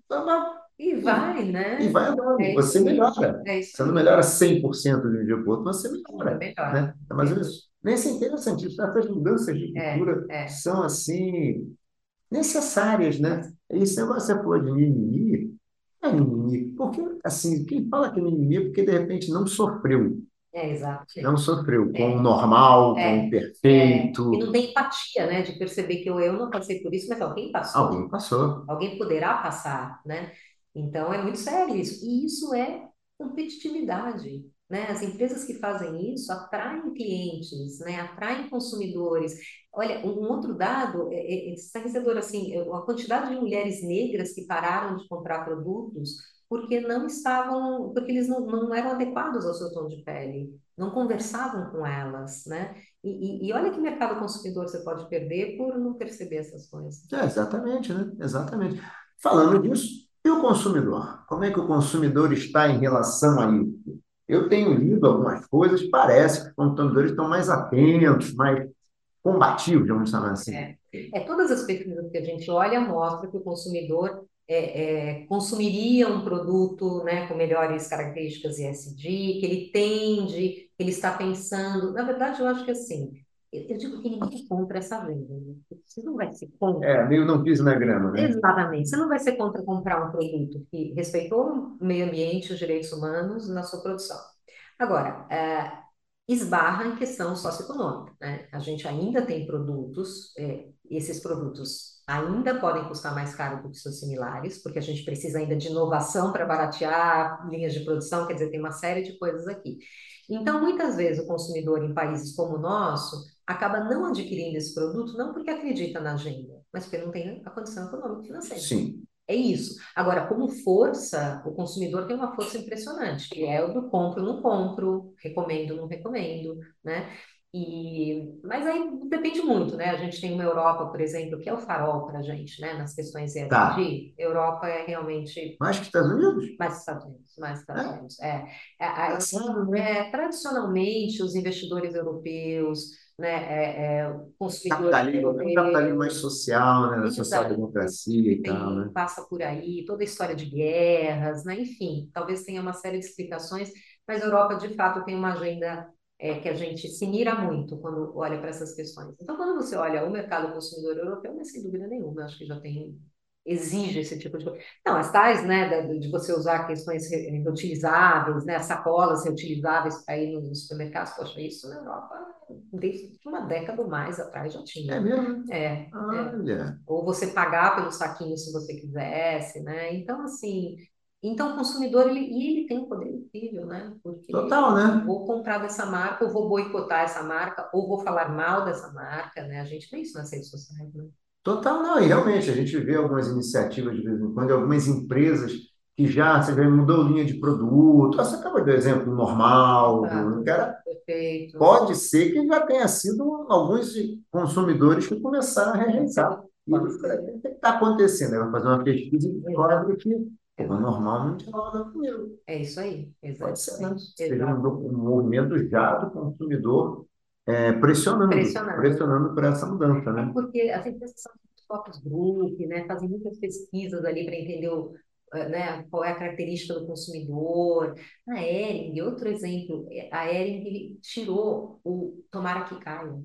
E vai, né? E vai andando, É você melhora. É Você não melhora 100% de um dia para o outro, mas você É melhora. melhor. Né? Mas isso, nesse é interessante, essas mudanças de É, cultura é. são assim necessárias, né? Esse negócio você falou de mimimi, é mimimi, porque assim, quem fala que é mimimi é porque de repente não sofreu, É, exato. não sofreu com É. o normal, com É. o É, perfeito. e não tem empatia, né? De perceber que eu, eu não passei por isso, mas alguém passou. Alguém passou. Alguém poderá passar, né? Então é muito sério isso. E isso é competitividade. Né? As empresas que fazem isso atraem clientes, né? Atraem consumidores. Olha, um outro dado é, é, é assim, a quantidade de mulheres negras que pararam de comprar produtos porque não estavam, porque eles não, não eram adequados ao seu tom de pele, não conversavam com elas, né? E, e, e, olha que mercado consumidor você pode perder por não perceber essas coisas. É, exatamente, né? Exatamente. Falando disso, e o consumidor? Como é que o consumidor está em relação a isso? Eu tenho lido algumas coisas, parece que os consumidores estão mais atentos, mais combativos, vamos chamar assim. É, é, todas as pesquisas que a gente olha mostram que o consumidor é, é, consumiria um produto né, com melhores características ESG, que ele tende, que ele está pensando. Na verdade, eu acho que assim, eu digo que ninguém compra essa venda. Né? Você não vai ser contra. É, meio não piso na grama, né? Exatamente. Você não vai ser contra comprar um produto que respeitou o meio ambiente, os direitos humanos na sua produção. Agora, é, esbarra em questão socioeconômica. Né? A gente ainda tem produtos, é, esses produtos ainda podem custar mais caro do que seus similares, porque a gente precisa ainda de inovação para baratear linhas de produção, quer dizer, tem uma série de coisas aqui. Então, muitas vezes, o consumidor em países como o nosso acaba não adquirindo esse produto, não porque acredita na agenda, mas porque não tem a condição econômica e financeira. Sim. É isso. Agora, como força, o consumidor tem uma força impressionante, que é o do compro, não compro, recomendo, não recomendo, né? E, mas aí depende muito, né? A gente tem uma Europa, por exemplo, que é o farol para a gente, né? Nas questões ESG. Tá. Europa é realmente... Mais que Estados Unidos? Mais que Estados Unidos, mais que Estados é? Unidos. É. É, é, é, tradicionalmente, os investidores europeus, né? É, é, consumidores capitalismo, europeus... Um capitalismo mais social, né? Social-democracia e tal, né? Passa por aí, toda a história de guerras, né? Enfim, talvez tenha uma série de explicações, mas a Europa, de fato, tem uma agenda é, que a gente se mira muito quando olha para essas questões. Então, quando você olha o mercado consumidor europeu, mas sem dúvida nenhuma, acho que já tem exige esse tipo de coisa. Não, as tais, né, de você usar questões reutilizáveis, né, sacolas reutilizáveis para ir nos supermercados, poxa, isso na Europa, desde uma década ou mais atrás já tinha. É mesmo? É, é. Olha. É. Ou você pagar pelo saquinho se você quisesse, né? Então, assim, então, o consumidor, ele, ele tem um poder incrível, né? Porque Total, né? Vou comprar dessa marca, ou vou boicotar essa marca, ou vou falar mal dessa marca, né? A gente vê isso nas redes sociais, né? Total, não. E realmente, a gente vê algumas iniciativas de vez em quando, algumas empresas que já, você vê, mudou linha de produto. Você acaba de exemplo normal, ah, cara, perfeito. pode ser que já tenha sido alguns consumidores que começaram a rejeitar. E o que está acontecendo? Vai fazer uma pesquisa e descobre que Pô, normal não tinha nada comigo. É isso aí, Pode ser, né? Seria um, um movimento já do consumidor é, pressionando, pressionando, pressionando por essa mudança, né? É porque as empresas são focus group, né? Fazem muitas pesquisas ali para entender o, né, qual é a característica do consumidor. A Ering, outro exemplo, a Ering tirou o tomara que caia.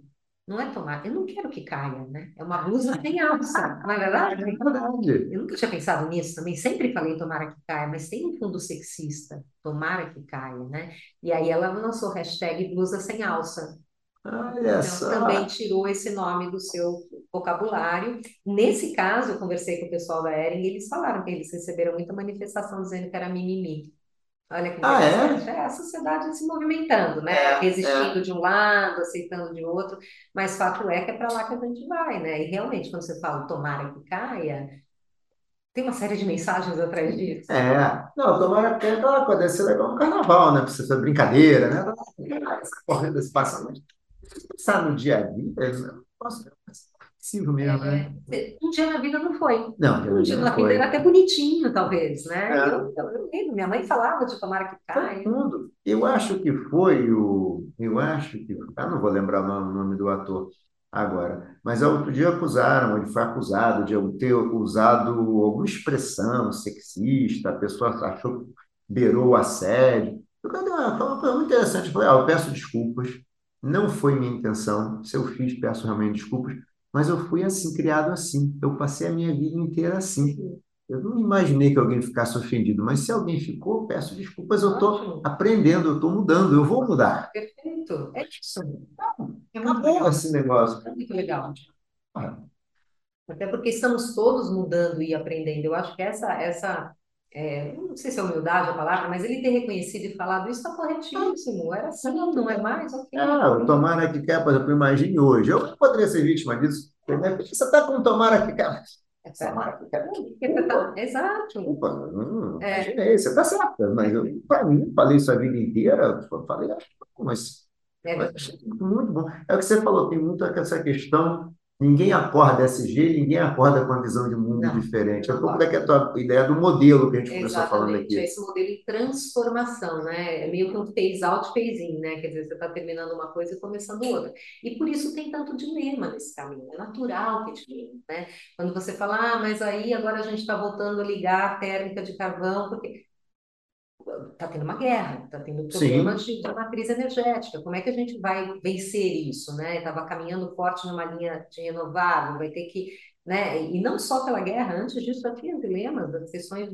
Não é tomar, eu não quero que caia, né? É uma blusa sem alça, não é verdade? É verdade. Eu nunca tinha pensado nisso também, sempre falei tomara que caia, mas tem um fundo sexista, tomara que caia, né? E aí ela lançou hashtag blusa sem alça. Olha então, também tirou esse nome do seu vocabulário. Nesse caso, eu conversei com o pessoal da Ering e eles falaram que eles receberam muita manifestação dizendo que era mimimi. Olha que Ah, interessante. é? É a sociedade se movimentando, né? É, Resistindo é. de um lado, aceitando de outro, mas fato é que é para lá que a gente vai, né? E realmente, quando você fala tomara que caia, tem uma série de mensagens atrás disso. É. Não, tomara que aquela coisa, deve ser legal no carnaval, né? Você fazer brincadeira, né? Essa corrida se pensar no dia a dia, eu posso possível mesmo, né? É, um dia na vida não foi. Não, Um dia na vida foi. era até bonitinho, talvez, né? É. Eu, eu, eu lembro, minha mãe falava de tomara que Todo caia. mundo. Eu acho que foi o. Eu acho que. Eu não vou lembrar o nome, o nome do ator agora, mas outro dia acusaram, ele foi acusado de ter usado alguma expressão sexista, a pessoa achou beirou o assédio. "Ah, foi muito interessante. Eu falei, ah, eu peço desculpas, não foi minha intenção. Se eu fiz, peço realmente desculpas, mas eu fui assim, criado assim. Eu passei a minha vida inteira assim. Eu não imaginei que alguém ficasse ofendido, mas se alguém ficou, peço desculpas, eu estou aprendendo, eu estou mudando, eu vou mudar. Perfeito. É isso. É Tá muito bom legal. esse negócio. É muito legal. Ah, Até porque estamos todos mudando e aprendendo. Eu acho que essa, essa é, não sei se é humildade a palavra, mas ele ter reconhecido e falado isso está corretíssimo, era assim, não é mais, ok. Ah, o tomara que quer, por exemplo, imagine hoje, eu poderia ser vítima disso, você está com tomara que quer, é tomara que quer, tá, exato. Opa, não, é. imaginei, você está certa, mas eu, para mim, falei isso a vida inteira, falei, mas, é. mas muito bom. É o que você falou, tem muito essa questão Ninguém acorda SG, ninguém acorda com a visão de mundo não, diferente. É um pouco daquela tua ideia do modelo que a gente começou falando aqui. É esse modelo de transformação, né? É meio que um phase out, phase in, né? Quer dizer, você está terminando uma coisa e começando outra. E por isso tem tanto dilema nesse caminho. É natural que dilema, né? Quando você fala, ah, mas aí agora a gente está voltando a ligar a térmica de carvão, porque está tendo uma guerra, está tendo problemas de, de, matriz energética. Como é que a gente vai vencer isso, né? Estava caminhando forte numa linha de renovável, vai ter que, né? E não só pela guerra, antes disso já tinha dilemas das questões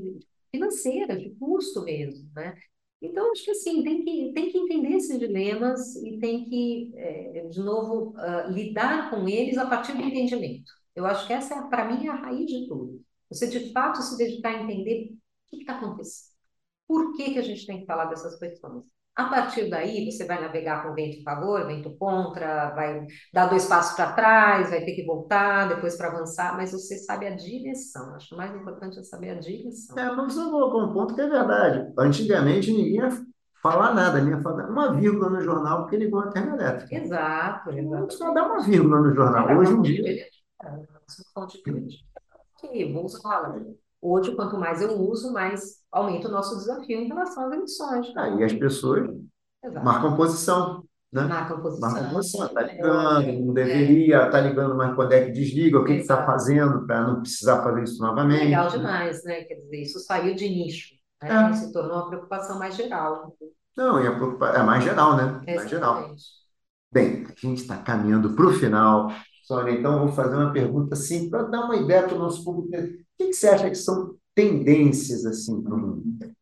financeiras, de custo mesmo, né? Então, acho que assim, tem que, tem que entender esses dilemas e tem que, é, de novo, uh, lidar com eles a partir do entendimento. Eu acho que essa, é, para mim, é a raiz de tudo. Você, de fato, se dedicar a entender o que está acontecendo por que, que a gente tem que falar dessas questões? A partir daí, você vai navegar com vento a favor, vento contra, vai dar dois passos para trás, vai ter que voltar, depois para avançar, mas você sabe a direção. Acho mais importante é saber a direção. É, mas você colocou um ponto que é verdade. Antigamente, ninguém ia falar nada, nem ia falar uma vírgula no jornal porque ligou a termoelétrica. Exato, exato. Só dá uma vírgula no jornal. Hoje em dia. Que vou usar Hoje, quanto mais eu uso, mais aumenta o nosso desafio em relação às emissões. Ah, e as pessoas Exato. marcam posição. Né? Marcam posição. Marcam posição. Está ligando, é, não deveria, está é. ligando, mas quando é que desliga, o que está fazendo para não precisar fazer isso novamente. Legal demais, né? Quer dizer, isso saiu de nicho, né? É. se tornou uma preocupação mais geral. Não, e a preocupação é mais geral, né? mais geral. Bem, a gente está caminhando para o final. Sônia, então vou fazer uma pergunta assim, para dar uma ideia para o nosso público. O que, que você acha que são tendências assim para o mundo?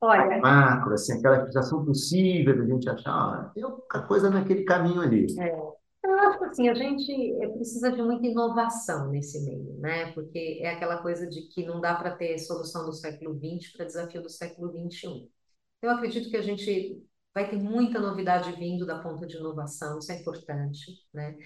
Olha, macro, assim, aquela situação possível da gente achar, ah, tem alguma coisa naquele caminho ali. É. Eu acho que assim, a gente precisa de muita inovação nesse meio, né? Porque é aquela coisa de que não dá para ter solução do século XX para desafio do século XXI. Eu acredito que a gente vai ter muita novidade vindo da ponta de inovação, isso é importante, né?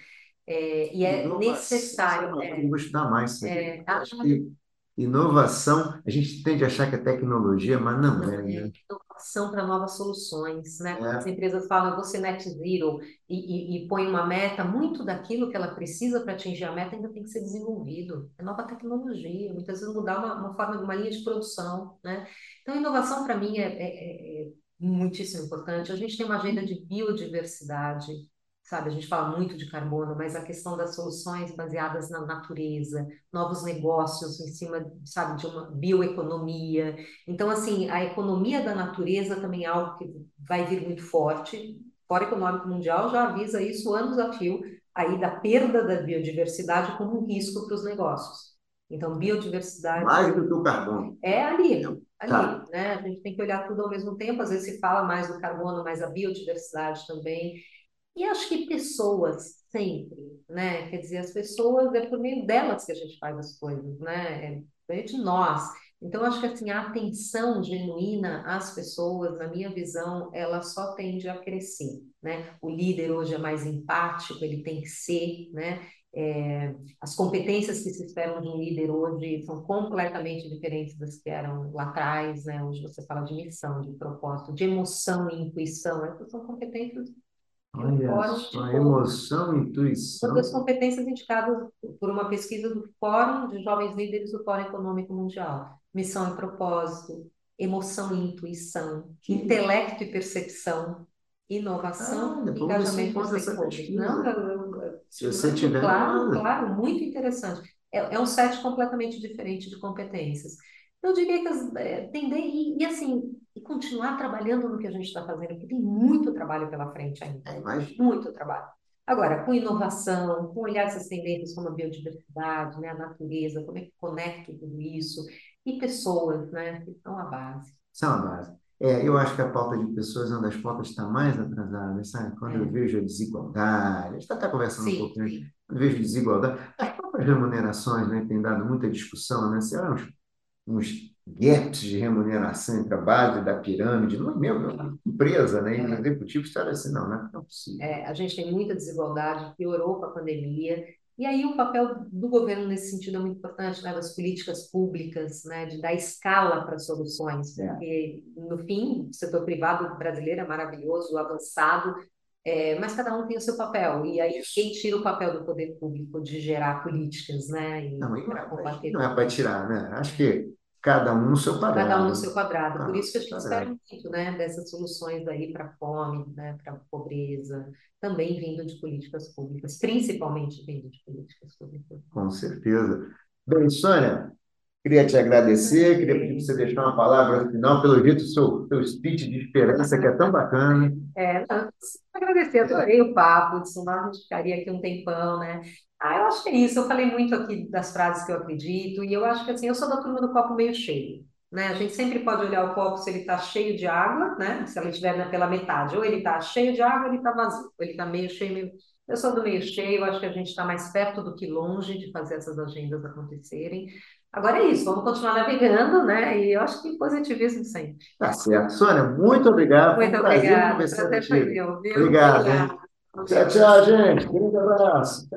É, e é inovação, necessário. É, eu vou estudar mais. É, acho que inovação, a gente tende a achar que é tecnologia, mas não, não é. Né? Inovação para novas soluções, né? É. As empresas falam, eu vou ser net zero e, e, e põe uma meta, muito daquilo que ela precisa para atingir a meta ainda tem que ser desenvolvido. É nova tecnologia, muitas vezes mudar uma, uma forma, uma linha de produção, né? Então, inovação para mim é, é, é muitíssimo importante. A gente tem uma agenda de biodiversidade, sabe? A gente fala muito de carbono, mas a questão das soluções baseadas na natureza, novos negócios em cima, sabe, de uma bioeconomia. Então, assim, a economia da natureza também é algo que vai vir muito forte. O Fórum Econômico Mundial já avisa isso anos a fio, aí da perda da biodiversidade como um risco para os negócios. Então, biodiversidade... Mais do que o carbono. É ali ali, tá. né? A gente tem que olhar tudo ao mesmo tempo, às vezes se fala mais do carbono, mas a biodiversidade também. E acho que pessoas, sempre, né? Quer dizer, as pessoas, é por meio delas que a gente faz as coisas, né? É de nós. Então, acho que assim, a atenção genuína às pessoas, na minha visão, ela só tende a crescer, né? O líder hoje é mais empático, ele tem que ser, né? É, as competências que se esperam de um líder hoje são completamente diferentes das que eram lá atrás, né? Hoje você fala de missão, de propósito, de emoção e intuição, essas são competências Olha só, emoção, intuição. São duas competências indicadas por uma pesquisa do Fórum de Jovens Líderes do Fórum Econômico Mundial. Missão e propósito, emoção e intuição, intelecto e percepção, inovação, ah, engajamento dos stakeholders. Não, eu, eu, Se você tiver... Claro, claro, muito interessante. É, é um set completamente diferente de competências. Eu diria que as, é, tender, e, e, assim, e continuar trabalhando no que a gente está fazendo, porque tem muito trabalho pela frente ainda. É, muito trabalho. Agora, com inovação, com olhar essas tendências como a biodiversidade, né, a natureza, como é que conecta tudo isso, e pessoas, né, que são a base. São a base. É, eu acho que a pauta de pessoas é uma das pautas que está mais atrasada, sabe? Quando é. eu vejo a desigualdade, a gente está até conversando sim, um pouquinho, quando eu vejo desigualdade, as próprias remunerações, né, tem dado muita discussão, né? Se eram uns gaps de remuneração entre a base da pirâmide, não é mesmo, empresa, né? E no executivo está assim, não, não é possível. É, a gente tem muita desigualdade, piorou com a pandemia, e aí o papel do governo nesse sentido é muito importante, né, das políticas públicas, né, de dar escala para soluções, é. porque no fim o setor privado brasileiro é maravilhoso, avançado, é, mas cada um tem o seu papel. E aí quem tira o papel do poder público de gerar políticas, né, e não, não, é, não é para tirar, né? Acho que cada um no seu quadrado. Cada um no seu quadrado. Por isso que a gente espera muito, né, dessas soluções aí para fome, né, para pobreza, também vindo de políticas públicas, principalmente vindo de políticas públicas. Com certeza. Bem, Sônia, queria te agradecer, queria pedir para você deixar uma palavra final, pelo jeito, o seu, seu speech de esperança, que é tão bacana. É, agradecer, adorei o papo, somar, a gente ficaria aqui um tempão, né? Ah, eu acho que é isso, eu falei muito aqui das frases que eu acredito, e eu acho que assim, eu sou da turma do copo meio cheio. Né? A gente sempre pode olhar o copo se ele está cheio de água, né? Se ele estiver pela metade, ou ele está cheio de água, ou ele está vazio, ou ele está meio cheio, meio... Eu sou do meio cheio, acho que a gente está mais perto do que longe de fazer essas agendas acontecerem. Agora é isso, vamos continuar navegando, né? E eu acho que positivismo sempre. Tá certo. Sônia, muito obrigado. Muito um obrigada. Prazer, meu, viu? Obrigado. Obrigado. Tchau, tchau, gente. Grande abraço.